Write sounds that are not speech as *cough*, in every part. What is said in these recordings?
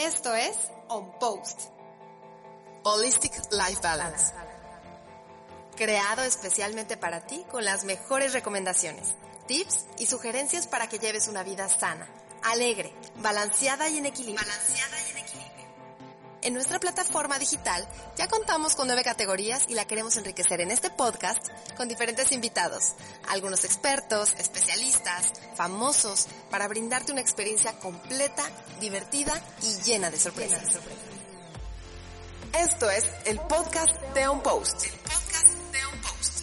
Esto es On Post. Holistic Life Balance. Creado especialmente para ti con las mejores recomendaciones, tips y sugerencias para que lleves una vida sana, alegre, balanceada y en equilibrio. Balanceada y en equilibrio. En nuestra plataforma digital ya contamos con nueve categorías y la queremos enriquecer en este podcast con diferentes invitados, algunos expertos, especialistas, famosos, para brindarte una experiencia completa, divertida y llena de sorpresas. Esto es el podcast de On Post. El podcast de On Post.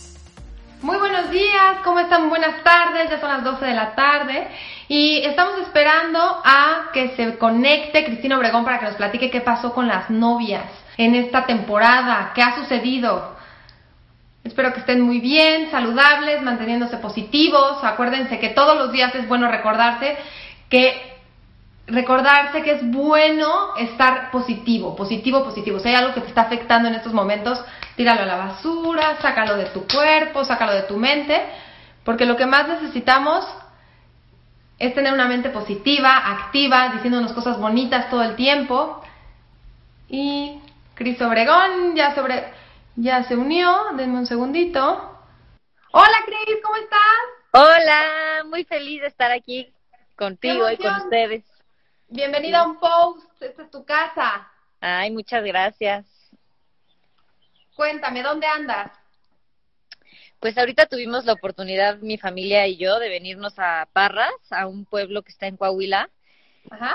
Muy buenos días, ¿cómo están? Buenas tardes, ya son las 12 de la tarde y estamos esperando a que se conecte Cristina Obregón para que nos platique qué pasó con las novias en esta temporada, qué ha sucedido. Espero que estén muy bien, saludables, manteniéndose positivos. Acuérdense que todos los días es bueno recordarse que recordarse que es bueno estar positivo, positivo, positivo. Si hay algo que te está afectando en estos momentos, tíralo a la basura, sácalo de tu cuerpo, sácalo de tu mente, porque lo que más necesitamos es tener una mente positiva, activa, diciéndonos cosas bonitas todo el tiempo. Y Cris Obregón ya sobre ya se unió, denme un segundito. Hola Cris, ¿cómo estás? Hola, muy feliz de estar aquí contigo y con ustedes. Bienvenida a un post, esta es tu casa. Ay, muchas gracias. Cuéntame, ¿dónde andas? Pues ahorita tuvimos la oportunidad, mi familia y yo, de venirnos a Parras, a un pueblo que está en Coahuila,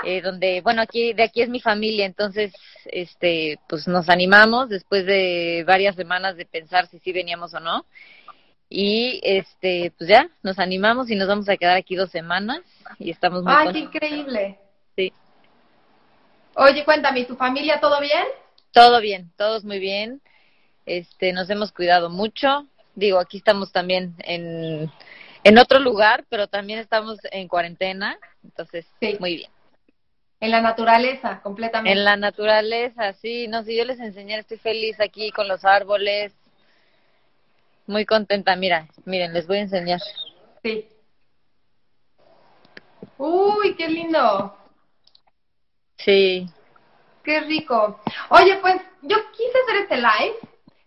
eh, donde, bueno, aquí de aquí es mi familia, entonces, este, pues nos animamos después de varias semanas de pensar si sí veníamos o no, y este, pues ya, nos animamos y nos vamos a quedar aquí dos semanas y estamos muy ¡Ay, qué increíble! Sí. Oye, cuéntame, ¿tu familia todo bien? Todo bien, todos muy bien. Este, nos hemos cuidado mucho, digo, aquí estamos también en, en otro lugar, pero también estamos en cuarentena, entonces, Sí. muy bien. En la naturaleza, completamente. En la naturaleza, sí, no, si yo les enseñé, estoy feliz aquí con los árboles, muy contenta, mira, miren, les voy a enseñar. Sí. Uy, qué lindo. Sí, Qué rico. Oye, pues yo quise hacer este live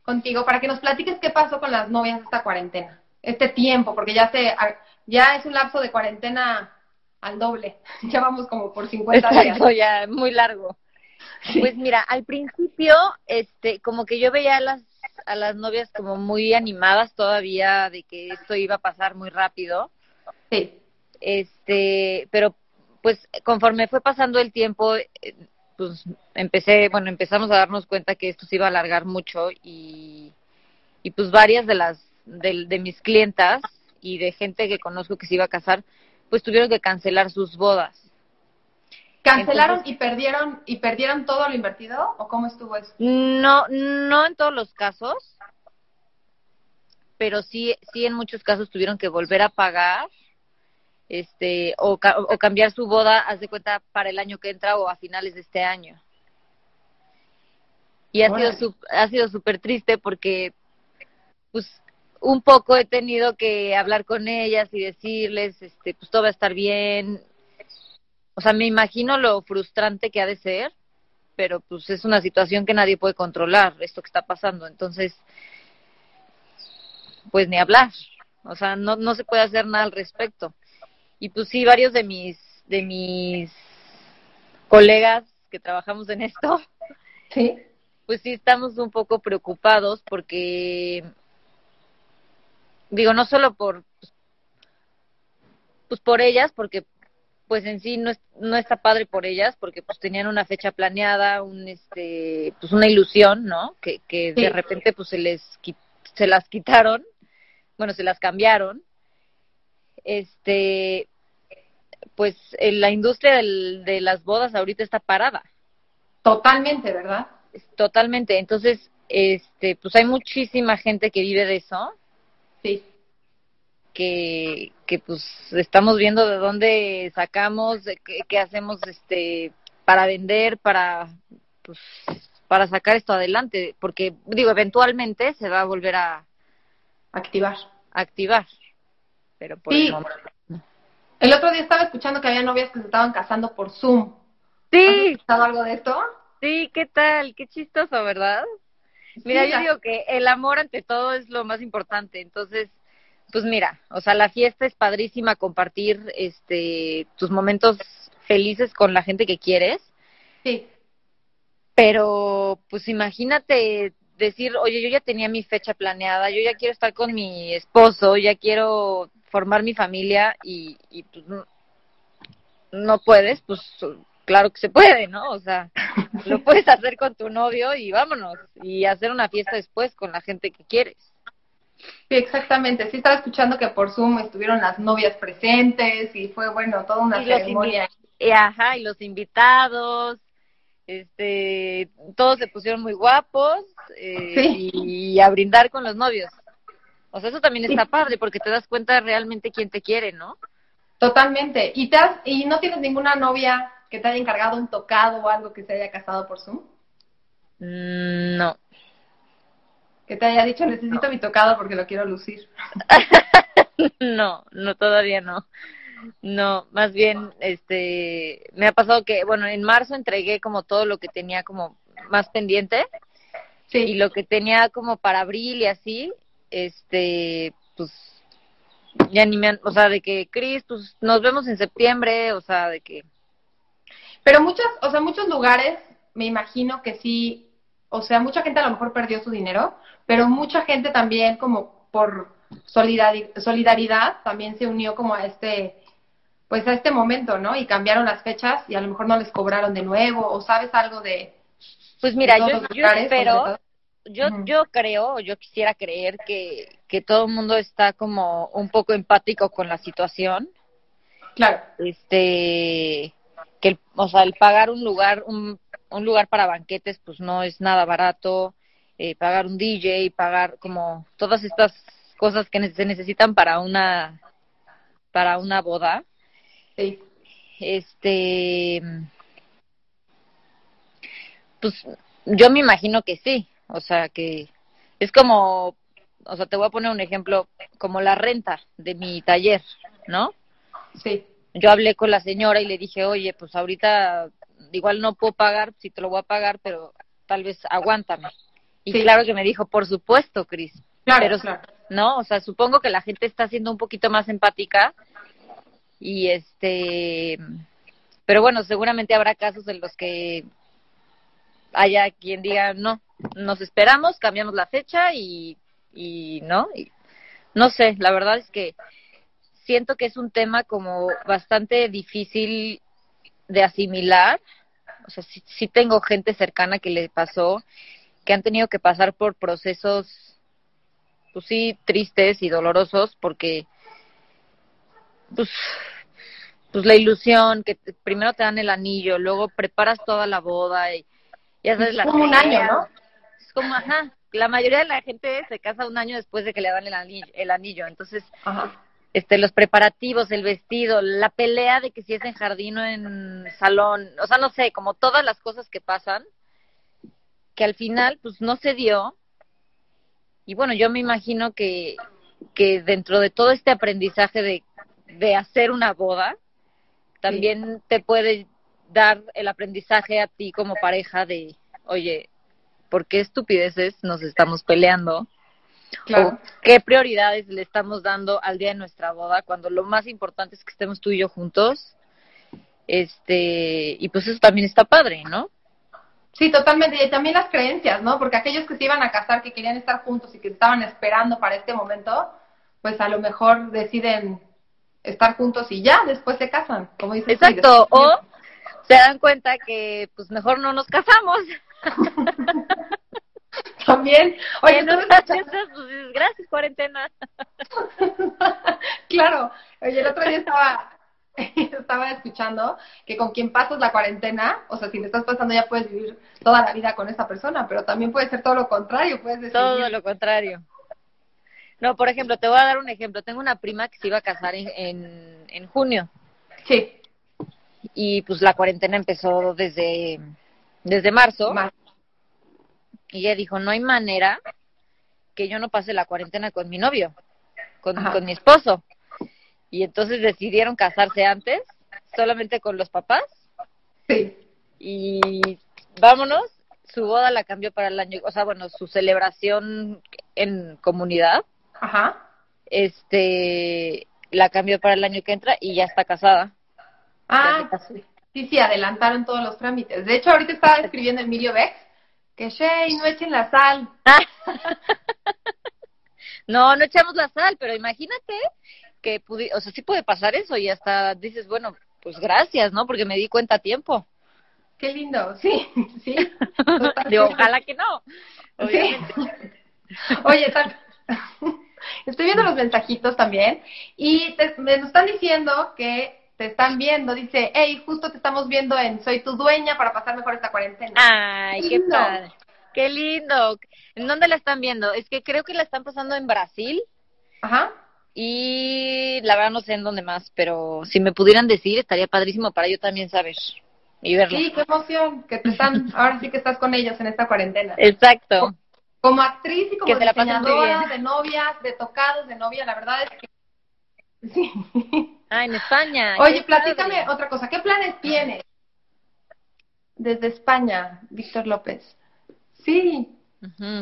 contigo para que nos platiques qué pasó con las novias esta cuarentena, este tiempo, porque ya se, ya es un lapso de cuarentena al doble. *laughs* Ya vamos como por 50 días. exacto, ya, muy largo. Pues mira, al principio, este, como que yo veía a las, a las novias como muy animadas todavía de que esto iba a pasar muy rápido. Sí, este pero pues conforme fue pasando el tiempo pues empecé bueno empezamos a darnos cuenta que esto se iba a alargar mucho y y pues varias de las de, de mis clientas y de gente que conozco que se iba a casar pues tuvieron que cancelar sus bodas ¿Cancelaron Entonces- y perdieron y perdieron todo lo invertido o cómo estuvo eso? no no en todos los casos pero sí sí en muchos casos tuvieron que volver a pagar este o, ca- o cambiar su boda haz de cuenta para el año que entra o a finales de este año. Y ha sido ha sido súper triste porque pues un poco he tenido que hablar con ellas y decirles este pues todo va a estar bien. O sea me imagino lo frustrante que ha de ser pero pues es una situación que nadie puede controlar esto que está pasando. Entonces pues ni hablar. O sea no no se puede hacer nada al respecto y pues sí varios de mis de mis colegas que trabajamos en esto Sí. pues sí estamos un poco preocupados porque digo no solo por pues por ellas porque pues en sí no es, no está padre por ellas porque pues tenían una fecha planeada un este pues una ilusión no que que Sí. de repente pues se les se las quitaron bueno se las cambiaron este pues en la industria del- de las bodas ahorita está parada Totalmente, ¿verdad? Totalmente. Entonces, este, pues hay muchísima gente que vive de eso, Sí. que, que pues estamos viendo de dónde sacamos, qué, qué hacemos, este, para vender, para, pues, para sacar esto adelante, porque digo, eventualmente se va a volver a Activar. activar, pero por Sí. el momento. El otro día estaba escuchando que había novias que se estaban casando por Zoom. Sí. ¿Has escuchado algo de esto? Sí, ¿qué tal? Qué chistoso, ¿verdad? Mira, yo digo que el amor ante todo es lo más importante, entonces, pues mira, o sea, la fiesta es padrísima compartir este tus momentos felices con la gente que quieres. Sí. Pero, pues imagínate decir, oye, yo ya tenía mi fecha planeada, yo ya quiero estar con mi esposo, ya quiero formar mi familia y, y pues no, puedes, pues claro que se puede, ¿no? O sea, *laughs* lo puedes hacer con tu novio y vámonos, y hacer una fiesta después con la gente que quieres. Sí, exactamente. Sí estaba escuchando que por Zoom estuvieron las novias presentes y fue, bueno, toda una ceremonia. ajá, y los invitados, este, todos se pusieron muy guapos eh, y, a brindar con los novios. O sea, eso también está padre porque te das cuenta realmente quién te quiere, ¿no? Totalmente. ¿Y, te ¿Y no tienes ninguna novia que te haya encargado un tocado o algo que se haya casado por Zoom? Mm, no. Que te haya dicho, necesito mi tocado porque lo quiero lucir. *laughs* no, no, todavía no. No, más bien, este, me ha pasado que, bueno, en marzo entregué como todo lo que tenía como más pendiente. Sí. Y lo que tenía como para abril y así, este, pues, ya ni me han, o sea, de que, Cris, pues, nos vemos en septiembre, o sea, de que. Pero muchas, o sea, muchos lugares, me imagino que sí, o sea, mucha gente a lo mejor perdió su dinero, pero mucha gente también como por solidaridad también se unió como a este pues a este momento, ¿no? Y cambiaron las fechas y a lo mejor no les cobraron de nuevo o sabes algo de Pues mira, yo, yo espero yo yo creo, yo quisiera creer que que todo el mundo está como un poco empático con la situación. Claro. Este que o sea, el pagar un lugar un, un lugar para banquetes pues no es nada barato, eh, pagar un DJ, pagar como todas estas cosas que se necesitan para una para una boda Sí. Este, pues yo me imagino que sí, o sea que es como, o sea, te voy a poner un ejemplo, como la renta de mi taller, ¿no? Sí. Yo hablé con la señora y le dije, oye, pues ahorita igual no puedo pagar, si te lo voy a pagar, pero tal vez aguántame. Y claro que me dijo, por supuesto, Cris. Claro, pero, claro. ¿no? O sea, supongo que la gente está siendo un poquito más empática y este, pero bueno, seguramente habrá casos en los que haya quien diga, no, nos esperamos, cambiamos la fecha y, y no, y, no sé, la verdad es que siento que es un tema como bastante difícil de asimilar. O sea, sí, sí, tengo gente cercana que le pasó, que han tenido que pasar por procesos, pues sí, tristes y dolorosos, porque pues, pues la ilusión, que primero te dan el anillo, luego preparas toda la boda y ya sabes la un año, ¿no? Como, ajá, la mayoría de la gente se casa un año después de que le dan el anillo, el anillo. entonces, este, los preparativos, el vestido, la pelea de que si es en jardín o en salón, o sea, no sé, como todas las cosas que pasan, que al final, pues no se dio, y bueno, yo me imagino que, que dentro de todo este aprendizaje de de hacer una boda, también te puede dar el aprendizaje a ti como pareja de, oye, ¿por qué estupideces nos estamos peleando? Claro. ¿Qué prioridades le estamos dando al día de nuestra boda cuando lo más importante es que estemos tú y yo juntos? Este, y pues eso también está padre, ¿no? Sí, totalmente. Y también las creencias, ¿no? Porque aquellos que se iban a casar, que querían estar juntos y que estaban esperando para este momento, pues a lo mejor deciden estar juntos y ya, después se casan, como dices. Exacto, o se dan cuenta que pues mejor no nos casamos. *laughs* También. Oye, no pues, gracias cuarentena. *laughs* claro. Oye, el otro día estaba *laughs* estaba escuchando que con quien pasas la cuarentena, o sea, si le estás pasando ya puedes vivir toda la vida con esa persona, pero también puede ser todo lo contrario, puedes decir. Todo lo contrario. No, por ejemplo, te voy a dar un ejemplo. Tengo una prima que se iba a casar en, en, junio. Sí. Y pues la cuarentena empezó desde, desde marzo. Y ella dijo, no hay manera que yo no pase la cuarentena con mi novio, con, con mi esposo. Y entonces decidieron casarse antes, solamente con los papás. Sí. y vámonos. Su boda la cambió para el año, o sea, bueno, su celebración en comunidad. Ajá. Este, la cambió para el año que entra y ya está casada. Ah, sí, sí, adelantaron todos los trámites. De hecho, ahorita estaba escribiendo Emilio Bex que Shay, no echen la sal. *laughs* no, no echamos la sal, pero imagínate que, o sea, sí puede pasar eso y hasta dices, bueno, pues gracias, ¿no? Porque me di cuenta a tiempo. Qué lindo, sí, *laughs* sí. *laughs* ojalá que no. Oye, tal, estoy viendo los mensajitos también y me están diciendo que te están viendo, dice, hey, justo te estamos viendo en Soy tu dueña para pasar mejor esta cuarentena. Ay, qué, padre. Qué lindo. ¿En dónde la están viendo? Es que creo que la están pasando en Brasil. Ajá. Y la verdad no sé en dónde más, pero si me pudieran decir, estaría padrísimo para yo también saber y verlo. Sí, qué emoción, que te están, *laughs* ahora sí que estás con ellos en esta cuarentena. Exacto. Como actriz y como diseñadora de novias, de tocados, de novia, la verdad es que Sí. *laughs* Ah, en España. Oye, platícame otra cosa. ¿Qué planes tienes? Desde España, Víctor López. Sí.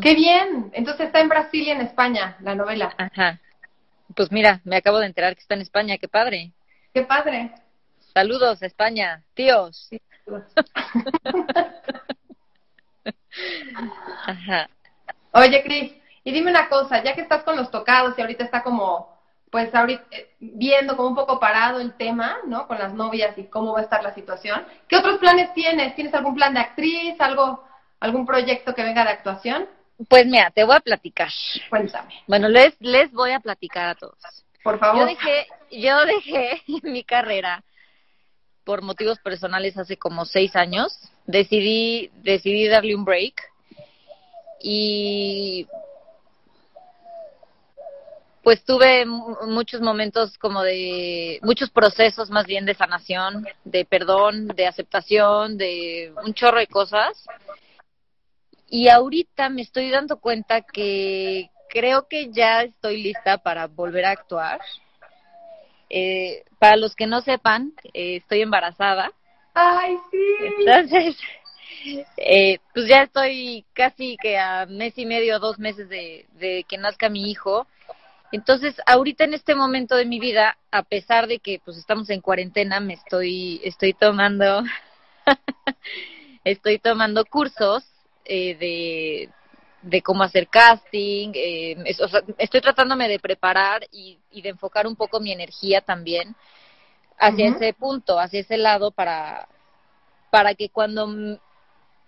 Qué bien. Entonces está en Brasil y en España la novela. Ajá. Pues mira, me acabo de enterar que está en España. Qué padre. Qué padre. Saludos, España. Tíos. *laughs* Ajá. Oye, Cris, y dime una cosa, ya que estás con los tocados y ahorita está como pues ahorita eh, viendo como un poco parado el tema, ¿no? Con las novias y cómo va a estar la situación. ¿Qué otros planes tienes? ¿Tienes algún plan de actriz, algo, algún proyecto que venga de actuación? Pues mira, te voy a platicar. Cuéntame. Bueno, les, les voy a platicar a todos. Por favor. Yo dejé, yo dejé *laughs* mi carrera por motivos personales hace como seis años. Decidí, decidí darle un break. Y pues tuve muchos momentos como de, muchos procesos más bien de sanación, de perdón, de aceptación, de un chorro de cosas. Y ahorita me estoy dando cuenta que creo que ya estoy lista para volver a actuar. Eh, para los que no sepan, eh, estoy embarazada. Ay, sí. Entonces, eh, pues ya estoy casi que a mes y medio, dos meses de, de que nazca mi hijo entonces, ahorita en este momento de mi vida, a pesar de que pues estamos en cuarentena, me estoy estoy tomando *laughs* estoy tomando cursos eh, de, de cómo hacer casting, eh, estoy tratándome de preparar y, de enfocar un poco mi energía también hacia ese punto, hacia ese lado para para que cuando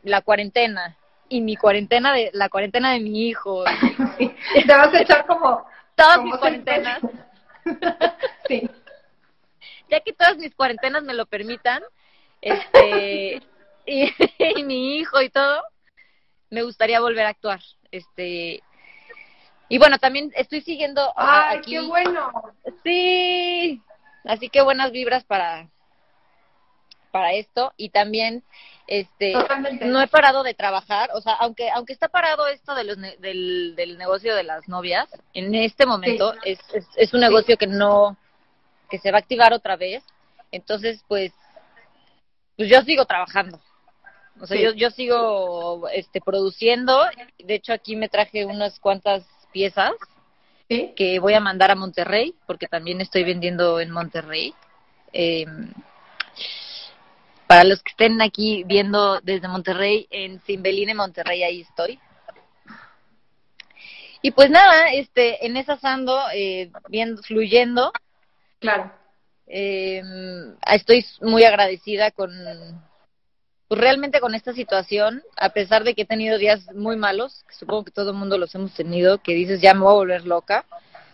la cuarentena y mi cuarentena de la cuarentena de mi hijo *laughs* te vas a echar como todas mis cuarentenas. *laughs* sí. Ya que todas mis cuarentenas me lo permitan, este, *laughs* y, mi hijo y todo, me gustaría volver a actuar. Este, y bueno, también estoy siguiendo ¡Ay, qué bueno! Sí, así que buenas vibras para, para esto. Y también este no he parado de trabajar o sea aunque aunque está parado esto de los del, del negocio de las novias en este momento es, es, un negocio que no que se va a activar otra vez. Entonces pues pues yo sigo trabajando. O sea yo yo sigo este produciendo. De hecho aquí me traje unas cuantas piezas que voy a mandar a Monterrey porque también estoy vendiendo en Monterrey. Eh, para los que estén aquí viendo desde Monterrey, en Simbeline, Monterrey, ahí estoy. Y pues nada, este, en esa ando, eh, viendo, fluyendo. Claro. Eh, estoy muy agradecida con, pues realmente con esta situación, a pesar de que he tenido días muy malos, que supongo que todo el mundo los hemos tenido, que dices ya me voy a volver loca.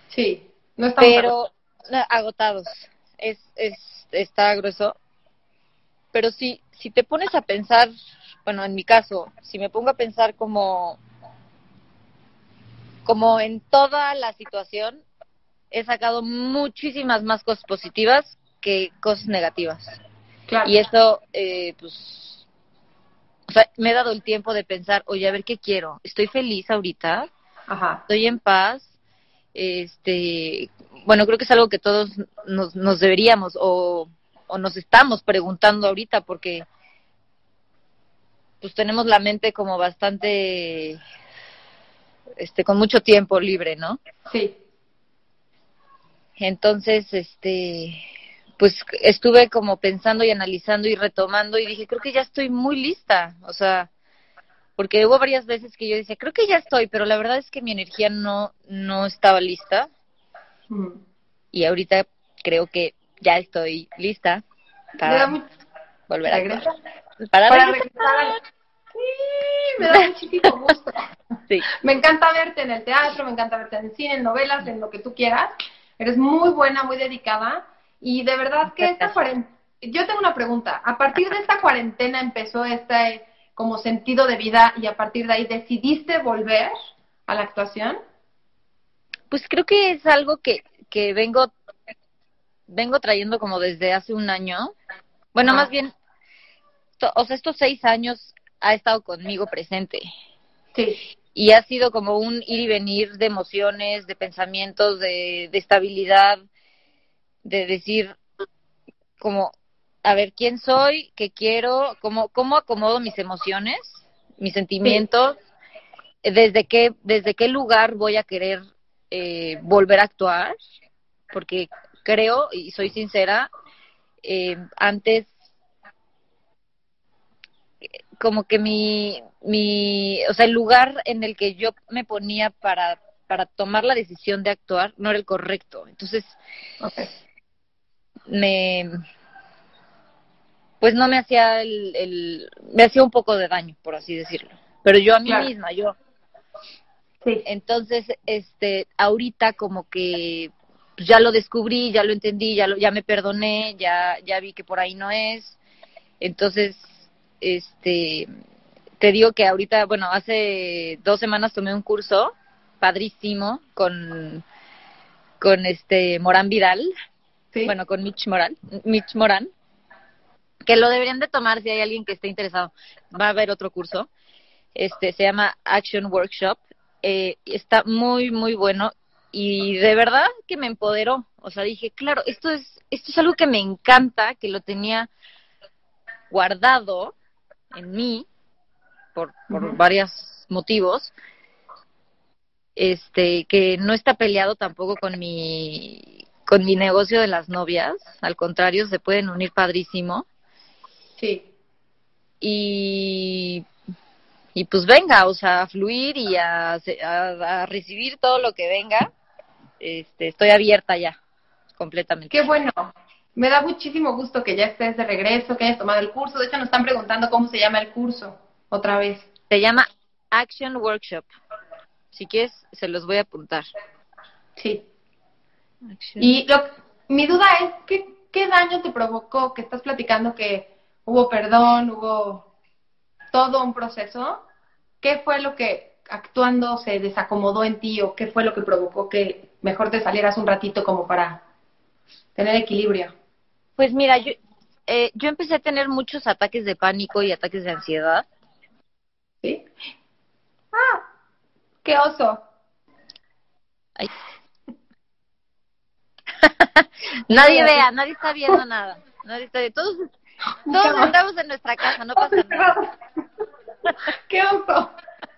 Sí, no estamos Pero agotados. Es, es, está grueso pero si, si te pones a pensar, bueno, en mi caso, si me pongo a pensar como, como en toda la situación, he sacado muchísimas más cosas positivas que cosas negativas. Y eso, eh, pues, o sea, me he dado el tiempo de pensar, oye, a ver qué quiero. Estoy feliz ahorita. Ajá. Estoy en paz. Este, bueno, creo que es algo que todos nos, nos deberíamos o o nos estamos preguntando ahorita porque pues tenemos la mente como bastante, este, con mucho tiempo libre, ¿no? Sí. Entonces, este, pues estuve como pensando y analizando y retomando y dije, creo que ya estoy muy lista, o sea, porque hubo varias veces que yo decía, creo que ya estoy, pero la verdad es que mi energía no, no estaba lista. Mm. Y ahorita creo que ya estoy lista para volver a regresar. Para, regresar. Sí, me da *laughs* muchísimo gusto. Sí. Me encanta verte en el teatro, me encanta verte en el cine, en novelas, en lo que tú quieras. Eres muy buena, muy dedicada y de verdad que esta cuarentena, yo tengo una pregunta, a partir de esta cuarentena empezó este como sentido de vida y a partir de ahí decidiste volver a la actuación? Pues creo que es algo que, que vengo vengo trayendo como desde hace un año. Bueno, más bien, o sea, estos seis años ha estado conmigo presente. Sí. Y ha sido como un ir y venir de emociones, de pensamientos, de, de estabilidad, de decir como, a ver, ¿quién soy? ¿Qué quiero? ¿Cómo, cómo acomodo mis emociones, mis sentimientos? ¿Desde qué, desde qué lugar voy a querer eh, volver a actuar? Porque creo, y soy sincera, eh, antes como que mi, mi, o sea, el lugar en el que yo me ponía para, para tomar la decisión de actuar no era el correcto. Entonces, me pues no me hacía el, me hacía un poco de daño por así decirlo pero yo a mí misma yo sí. entonces este ahorita como que pues, ya lo descubrí ya lo entendí ya lo ya me perdoné ya ya vi que por ahí no es. Entonces este te digo que ahorita bueno hace dos semanas tomé un curso padrísimo con con este Morán Vidal. Bueno, con Mitch Moran, Mitch Moran, que lo deberían de tomar si hay alguien que esté interesado. Va a haber otro curso, este se llama Action Workshop, eh, está muy muy bueno y de verdad que me empoderó. O sea, dije, claro, esto es esto es algo que me encanta, que lo tenía guardado en mí por, por varios motivos este que no está peleado tampoco con mi con mi negocio de las novias, al contrario, se pueden unir padrísimo. Sí. Y, y pues venga, o sea, a fluir y a, a, recibir todo lo que venga. Este, estoy abierta ya, completamente. Qué bueno. Me da muchísimo gusto que ya estés de regreso, que hayas tomado el curso. De hecho, nos están preguntando cómo se llama el curso otra vez. Se llama Action Workshop. Si quieres, se los voy a apuntar. Sí. Y lo, mi duda es, ¿qué, ¿qué daño te provocó que estás platicando que hubo perdón, hubo todo un proceso? ¿Qué fue lo que actuando se desacomodó en ti o qué fue lo que provocó que mejor te salieras un ratito como para tener equilibrio? Pues mira, yo, eh, yo empecé a tener muchos ataques de pánico y ataques de ansiedad. ¿Sí? Ah, qué oso. Ay, *laughs* nadie vea, nadie está viendo nada. Nadie está viendo. Todos, todos estamos en nuestra casa, no pasa nada. *laughs* ¡Qué oso!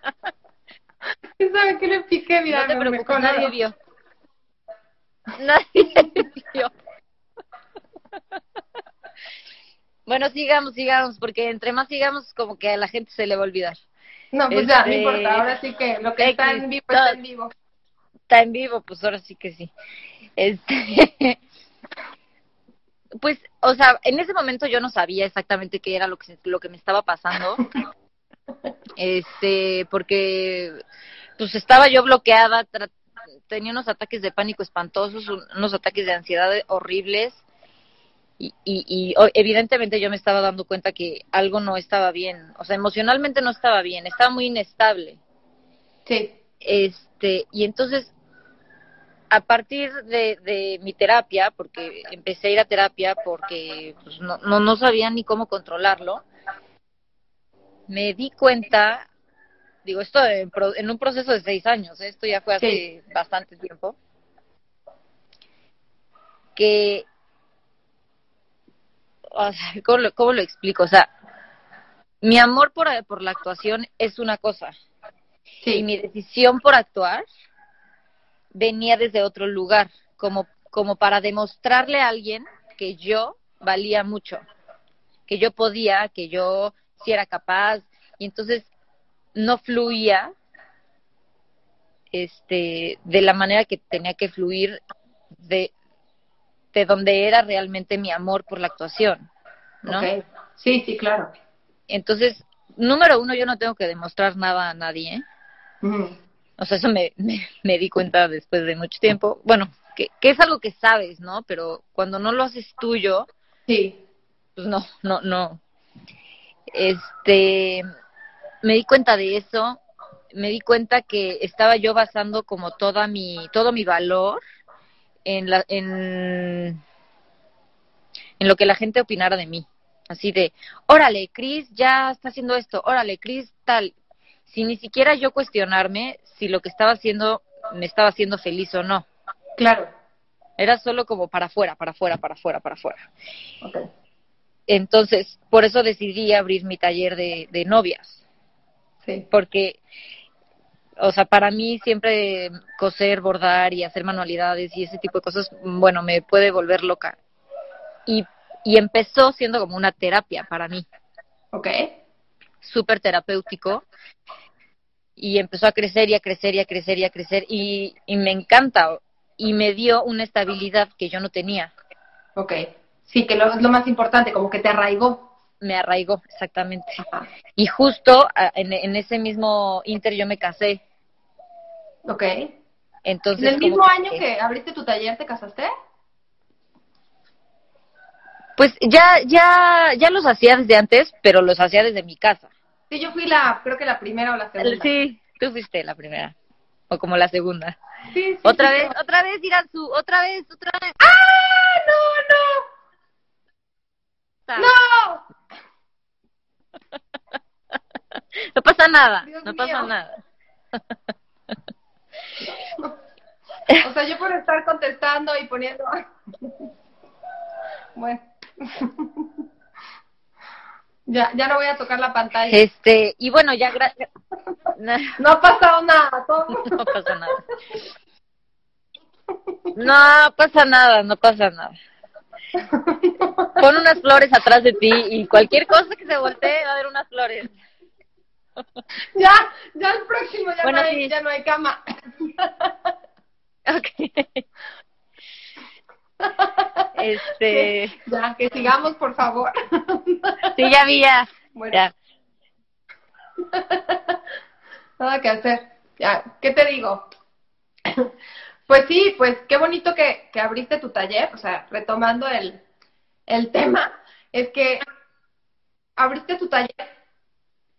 *laughs* ¿Quién sabe qué le piqué? Mira, no te preocupes, nadie vio. Nadie *laughs* vio. Bueno, sigamos, sigamos, porque entre más sigamos, como que a la gente se le va a olvidar. No, pues ya, no este, importa. Ahora sí que lo que está en vivo está en vivo. Está en vivo, pues ahora sí que sí. Este, *laughs* pues, o sea, en ese momento yo no sabía exactamente qué era lo que, lo que me estaba pasando. *laughs* Este, porque pues estaba yo bloqueada, tenía unos ataques de pánico espantosos, unos ataques de ansiedad horribles. Y, y, y, evidentemente yo me estaba dando cuenta que algo no estaba bien, o sea, emocionalmente no estaba bien, estaba muy inestable. Sí. Este, y entonces a partir de, mi terapia, porque empecé a ir a terapia porque pues, no, no, sabía ni cómo controlarlo, me di cuenta, digo, esto en, un proceso de seis años, ¿eh? esto ya fue hace bastante tiempo, que, ¿cómo lo, ¿cómo lo explico? O sea, mi amor por, por la actuación es una cosa. Y mi decisión por actuar venía desde otro lugar, como, como para demostrarle a alguien que yo valía mucho, que yo podía, que yo sí era capaz, y entonces no fluía este de la manera que tenía que fluir de, de donde era realmente mi amor por la actuación, ¿no? Sí, sí, claro. Entonces, número uno, yo no tengo que demostrar nada a nadie. O sea, eso me, me, di cuenta después de mucho tiempo. Bueno, que, que es algo que sabes, ¿no? Pero cuando no lo haces tuyo, sí. pues no, no, no. Este, me di cuenta de eso. Me di cuenta que estaba yo basando como toda mi, todo mi valor en la, en, en lo que la gente opinara de mí. Así de, órale, Chris ya está haciendo esto, órale, Chris tal. Sin ni siquiera yo cuestionarme si lo que estaba haciendo me estaba haciendo feliz o no. Claro. Era solo como para afuera, para afuera, para afuera, para afuera. Entonces, por eso decidí abrir mi taller de, de novias. Sí. Porque, o sea, para mí siempre coser, bordar y hacer manualidades y ese tipo de cosas, bueno, me puede volver loca. Y y empezó siendo como una terapia para mí. Ok. Súper terapéutico. Y empezó a crecer y a crecer y a crecer y a crecer y, y me encanta y me dio una estabilidad que yo no tenía. Ok. Sí, que lo, es lo más importante, como que te arraigó. Me arraigó, exactamente. Y justo en, en, ese mismo inter yo me casé. Ok. Entonces, ¿En el mismo año que abriste tu taller te casaste? Pues ya, ya, ya los hacía desde antes, pero los hacía desde mi casa. Sí, yo fui la, creo que la primera o la segunda. Sí, tú fuiste la primera. O como la segunda. Sí, sí. Otra vez, otra vez, su, otra vez, otra vez. ¡Ah! ¡No, no! ¡No! no pasa nada, no pasa nada. o sea, yo por estar contestando y poniendo... bueno. ya, ya no voy a tocar la pantalla. Este, y bueno, ya no ha pasado nada, *laughs* no pasa nada. No pasa nada, no pasa nada. *laughs* Pon unas flores atrás de ti y cualquier cosa que se voltee va a haber unas flores. *laughs* Ya, ya el próximo ya, no, hay, ya no hay cama. Okay. *laughs* Este. Ya, que sigamos, por favor. Sí, ya vi, ya. Bueno. Nada que hacer. Ya, ¿qué te digo? Pues sí, pues qué bonito que, que abriste tu taller, o sea, retomando el, el tema, es que abriste tu taller.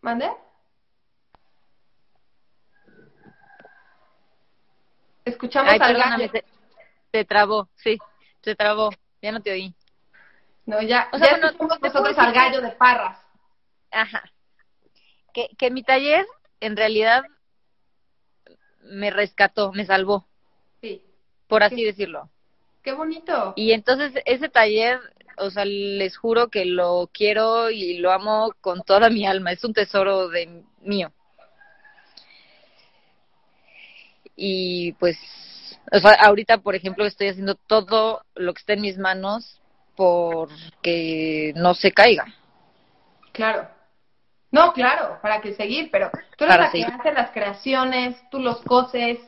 ¿Mande? Escuchamos al gallo. Se, se trabó, sí se trabó, ya no te oí. No, ya, o sea, ya nosotros al gallo de Parras. Ajá. Que, que mi taller, en realidad, me rescató, me salvó. Sí. Por así decirlo. Qué bonito. Y entonces ese taller, o sea, les juro que lo quiero y lo amo con toda mi alma. Es un tesoro de mío. Y pues o sea, ahorita, por ejemplo, estoy haciendo todo lo que está en mis manos porque no se caiga. Claro. No, claro, para que seguir, pero tú eres la que hace las creaciones, tú los coses,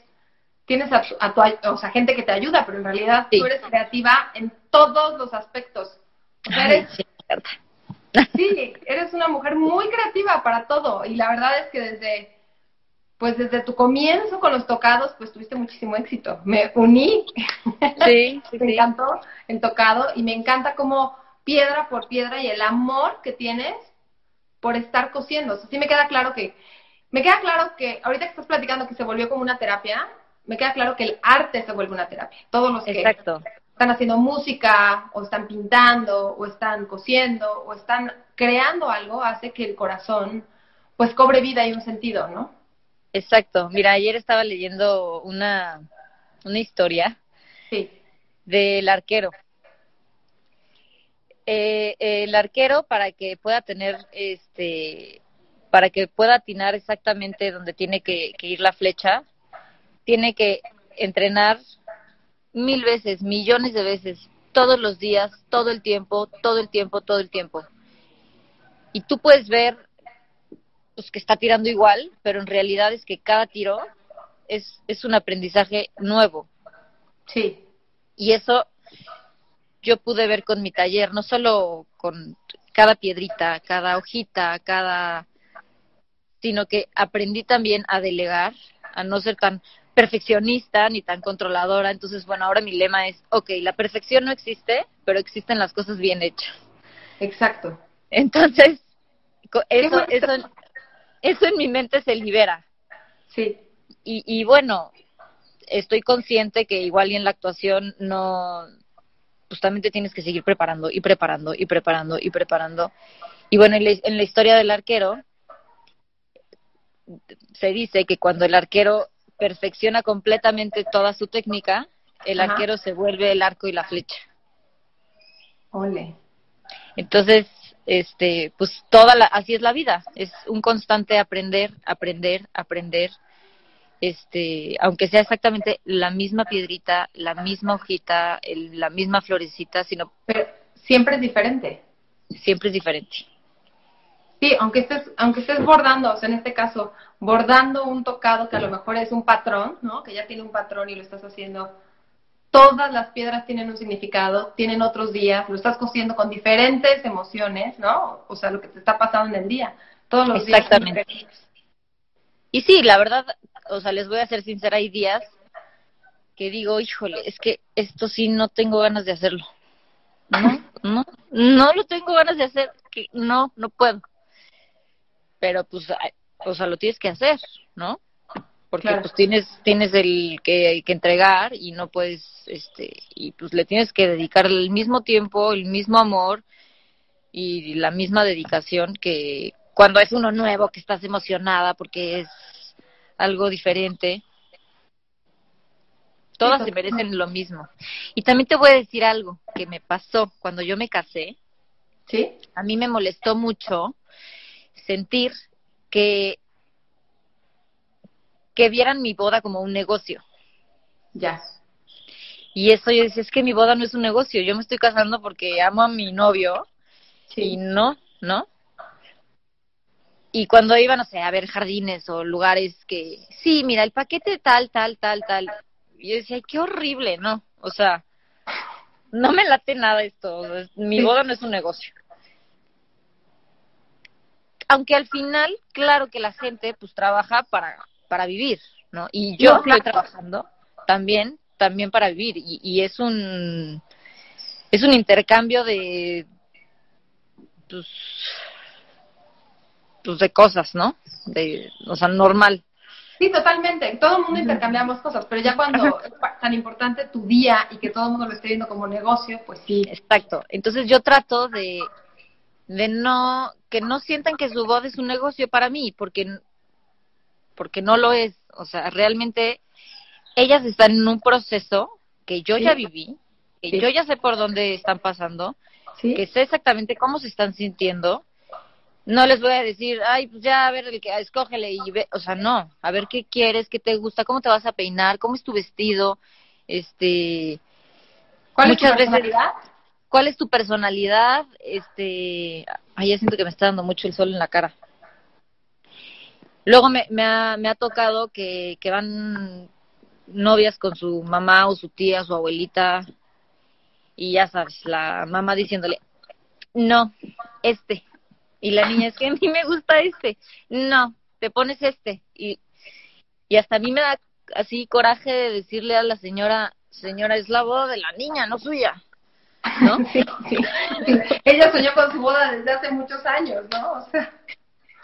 tienes a, tu, o sea, gente que te ayuda, pero en realidad tú eres creativa en todos los aspectos. O sea, eres, *laughs* sí, eres una mujer muy creativa para todo y la verdad es que desde pues desde tu comienzo con los tocados, pues tuviste muchísimo éxito. Me uní, *laughs* sí, me encantó el tocado y me encanta como piedra por piedra y el amor que tienes por estar cosiendo. O sí me queda claro que, me queda claro que ahorita que estás platicando que se volvió como una terapia, me queda claro que el arte se vuelve una terapia. Todos los que están haciendo música o están pintando o están cosiendo o están creando algo hace que el corazón pues cobre vida y un sentido, ¿no? Exacto. Mira, ayer estaba leyendo una, una historia sí. del arquero. eh, el arquero para que pueda tener este para que pueda atinar exactamente donde tiene que, ir la flecha, tiene que entrenar mil veces, millones de veces, todos los días, todo el tiempo, todo el tiempo, todo el tiempo. Y tú puedes ver pues, que está tirando igual, pero en realidad es que cada tiro es, es un aprendizaje nuevo. Sí. Y eso yo pude ver con mi taller, no solo con cada piedrita, cada hojita, cada sino que aprendí también a delegar, a no ser tan perfeccionista ni tan controladora. Entonces, bueno, ahora mi lema es, ok, la perfección no existe, pero existen las cosas bien hechas. Exacto. Entonces, eso, eso, eso en mi mente se libera. Sí. Y, y bueno, estoy consciente que igual y en la actuación no, pues también te tienes que seguir preparando y preparando y preparando y preparando. Y bueno, en la historia del arquero, se dice que cuando el arquero perfecciona completamente toda su técnica, el arquero se vuelve el arco y la flecha. Ole. Entonces, este, pues toda la, así es la vida, es un constante aprender, aprender, aprender, este, aunque sea exactamente la misma piedrita, la misma hojita, la misma florecita, sino pero siempre es diferente. Siempre es diferente. Sí, aunque estés, aunque estés bordando, o sea, en este caso, bordando un tocado que a lo mejor es un patrón, ¿no? Que ya tiene un patrón y lo estás haciendo. Todas las piedras tienen un significado, tienen otros días, lo estás cosiendo con diferentes emociones, ¿no? O sea, lo que te está pasando en el día. Todos los Exactamente. Y sí, la verdad, o sea, les voy a ser sincera, hay días que digo, híjole, es que esto sí no tengo ganas de hacerlo. No, no, no lo tengo ganas de hacer, que no, no puedo pero pues, o sea, lo tienes que hacer, ¿no? Porque pues tienes tienes el que, que entregar y no puedes, este, y pues le tienes que dedicar el mismo tiempo, el mismo amor y la misma dedicación que cuando es uno nuevo, que estás emocionada porque es algo diferente. Todas se merecen lo mismo. Y también te voy a decir algo que me pasó cuando yo me casé. ¿Sí? A mí me molestó mucho sentir que que vieran mi boda como un negocio. Ya. Y eso yo decía, es que mi boda no es un negocio, yo me estoy casando porque amo a mi novio. Sí. Y no, ¿no? Y cuando iban, no sé, a ver jardines o lugares que, sí, mira, el paquete tal, tal, tal, tal. Y yo decía, qué horrible, ¿no? O sea, no me late nada esto. mi boda no es un negocio aunque al final, claro que la gente pues trabaja para, para vivir, ¿no? Y yo estoy trabajando también, también para vivir, y, y es un es un intercambio de pues, pues de cosas, ¿no? De, o sea, normal. Sí, totalmente. Todo el mundo intercambiamos cosas, pero ya cuando es tan importante tu día y que todo el mundo lo esté viendo como negocio, pues sí. Exacto. Entonces yo trato de, de no que no sientan que su voz es un negocio para mí porque porque no lo es. O sea realmente ellas están en un proceso que yo ya viví que yo ya sé por dónde están pasando que sé exactamente cómo se están sintiendo. No les voy a decir ay pues ya a ver el que escógele y ve o sea no. A ver qué quieres qué te gusta cómo te vas a peinar cómo es tu vestido este ¿Cuál muchas es tu veces cuál es tu personalidad, este, ay, ya siento que me está dando mucho el sol en la cara. Luego me, me, ha, me ha tocado que, que van novias con su mamá o su tía, su abuelita, y ya sabes, la mamá diciéndole, no, este. Y la niña, es que a mí me gusta este. No, te pones este. Y, y hasta a mí me da así coraje de decirle a la señora, señora, es la voz de la niña, no suya. ¿No? *laughs* Ella soñó con su boda desde hace muchos años, ¿no? O sea.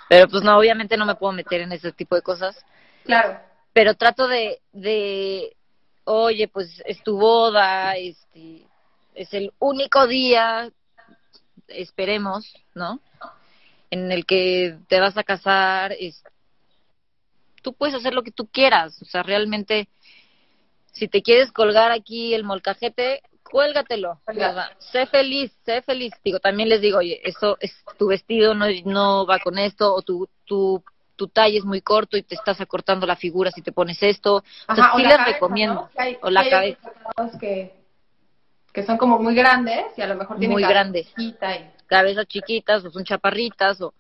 Pero pues no, obviamente no me puedo meter en ese tipo de cosas. Claro. Pero trato de, de oye, pues es tu boda, este, es el único día, esperemos, ¿no? En el que te vas a casar, es, tú puedes hacer lo que tú quieras, o sea, realmente, si te quieres colgar aquí el molcajete, cuélgatelo, sé feliz, sé feliz. Digo, también les digo, oye, eso es tu vestido, no, no va con esto, o tu, tu, tu talla es muy corto y te estás acortando la figura si te pones esto. Entonces, sí les recomiendo. o la cabeza. Que, que son como muy grandes y a lo mejor tienen muy grandes. Chiquita y... Cabezas chiquitas o son chaparritas o,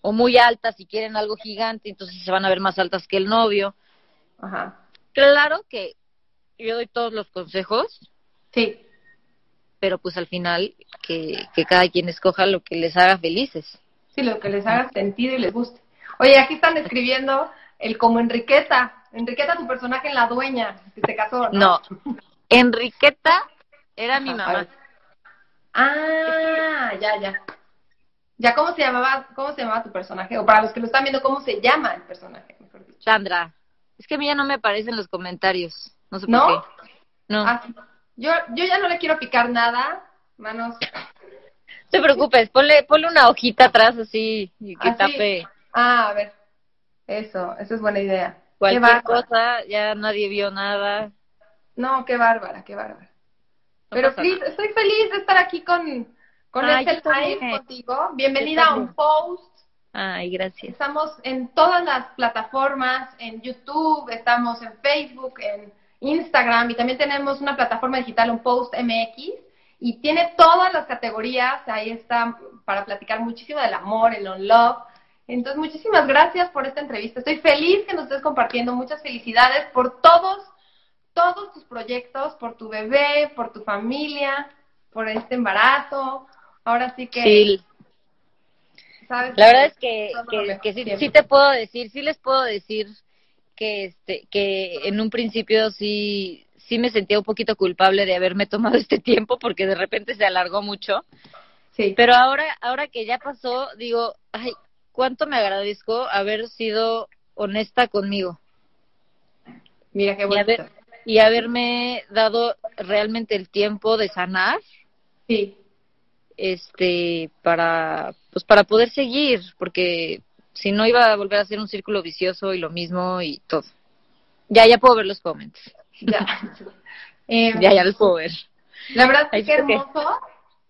o muy altas si quieren algo gigante, entonces se van a ver más altas que el novio. Ajá. Claro que yo doy todos los consejos. Sí. Pero pues al final que, que cada quien escoja lo que les haga felices. Sí, lo que les haga sentido y les guste. Oye, aquí están escribiendo el como Enriqueta. Enriqueta, tu personaje en La Dueña, que se casó. No, Enriqueta era mi mamá. Ah, ya, ya. Ya, ¿cómo se llamaba, cómo se llamaba tu personaje? O para los que lo están viendo, ¿cómo se llama el personaje? Mejor dicho. Sandra. Es que a mí ya no me aparecen los comentarios. No sé por qué. No. Ah, yo, yo ya no le quiero picar nada. Manos. No te preocupes, ponle, ponle una hojita atrás así y que tape. Ah, a ver. Eso, eso es buena idea. Cualquier cosa, ya nadie vio nada. No, qué bárbara, qué bárbara. Pero Cris, estoy feliz de estar aquí con, con este live contigo. Bienvenida a un post. Ay, gracias. Estamos en todas las plataformas, en YouTube, estamos en Facebook, en Instagram y también tenemos una plataforma digital, un post MX, y tiene todas las categorías, ahí está para platicar muchísimo del amor, el on love. Entonces, muchísimas gracias por esta entrevista. Estoy feliz que nos estés compartiendo. Muchas felicidades por todos, todos tus proyectos, por tu bebé, por tu familia, por este embarazo. Ahora sí que... Sí. La verdad es que, que, sí, sí, te puedo decir, sí les puedo decir que este que en un principio sí sí me sentía un poquito culpable de haberme tomado *laughs* este tiempo porque de repente se alargó mucho. Sí. Pero ahora ahora que ya pasó, digo, ay, cuánto me agradezco haber sido honesta conmigo. Mira qué bueno. Y, y haberme dado realmente el tiempo de sanar. Sí. Este para pues para poder seguir, porque si no iba a volver a ser un círculo vicioso y lo mismo y todo. Ya, ya puedo ver los comments. Ya. Eh, *laughs* ya, ya los puedo ver. La verdad es que hermoso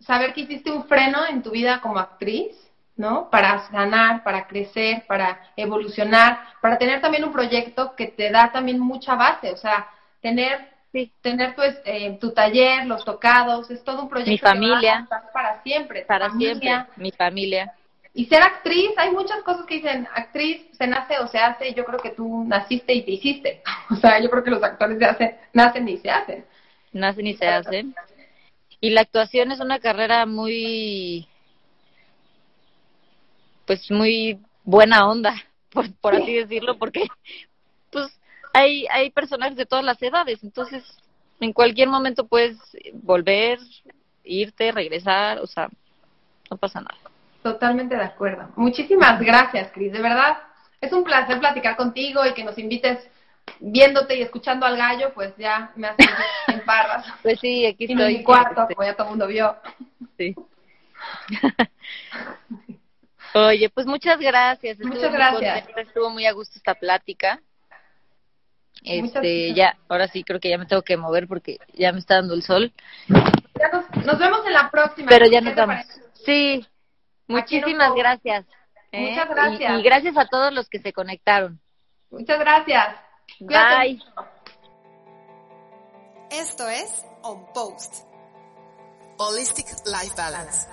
saber que hiciste un freno en tu vida como actriz, ¿no? Para sanar, para crecer, para evolucionar, para tener también un proyecto que te da también mucha base, o sea, tener tener tu, eh, tu taller, los tocados, es todo un proyecto mi familia, para siempre. Para siempre, mi familia. Y ser actriz, hay muchas cosas que dicen, actriz se nace o se hace, yo creo que tú naciste y te hiciste. *laughs* O sea, yo creo que los actores se hacen, nacen y se hacen. Nacen y se hacen. Y la actuación es una carrera muy, pues muy buena onda, *laughs* por, por así decirlo, porque pues hay, hay personajes de todas las edades, entonces en cualquier momento puedes volver, irte, regresar, o sea, no pasa nada. Totalmente de acuerdo. Muchísimas gracias, Cris. De verdad, es un placer platicar contigo y que nos invites viéndote y escuchando al gallo, pues ya me hace *laughs* en barras. Pues sí, aquí estoy. En mi cuarto, como ya todo el mundo vio. Sí. *laughs* Oye, pues muchas gracias. Muchas gracias. Estuvo muy a gusto esta plática. Este, ya, ahora sí creo que ya me tengo que mover porque ya me está dando el sol. Ya nos, vemos en la próxima. Pero ya nos vamos. Sí, muchísimas gracias. ¿eh? Muchas gracias. Y, gracias a todos los que se conectaron. Muchas gracias. Bye. Esto es On Post. Holistic Life Balance.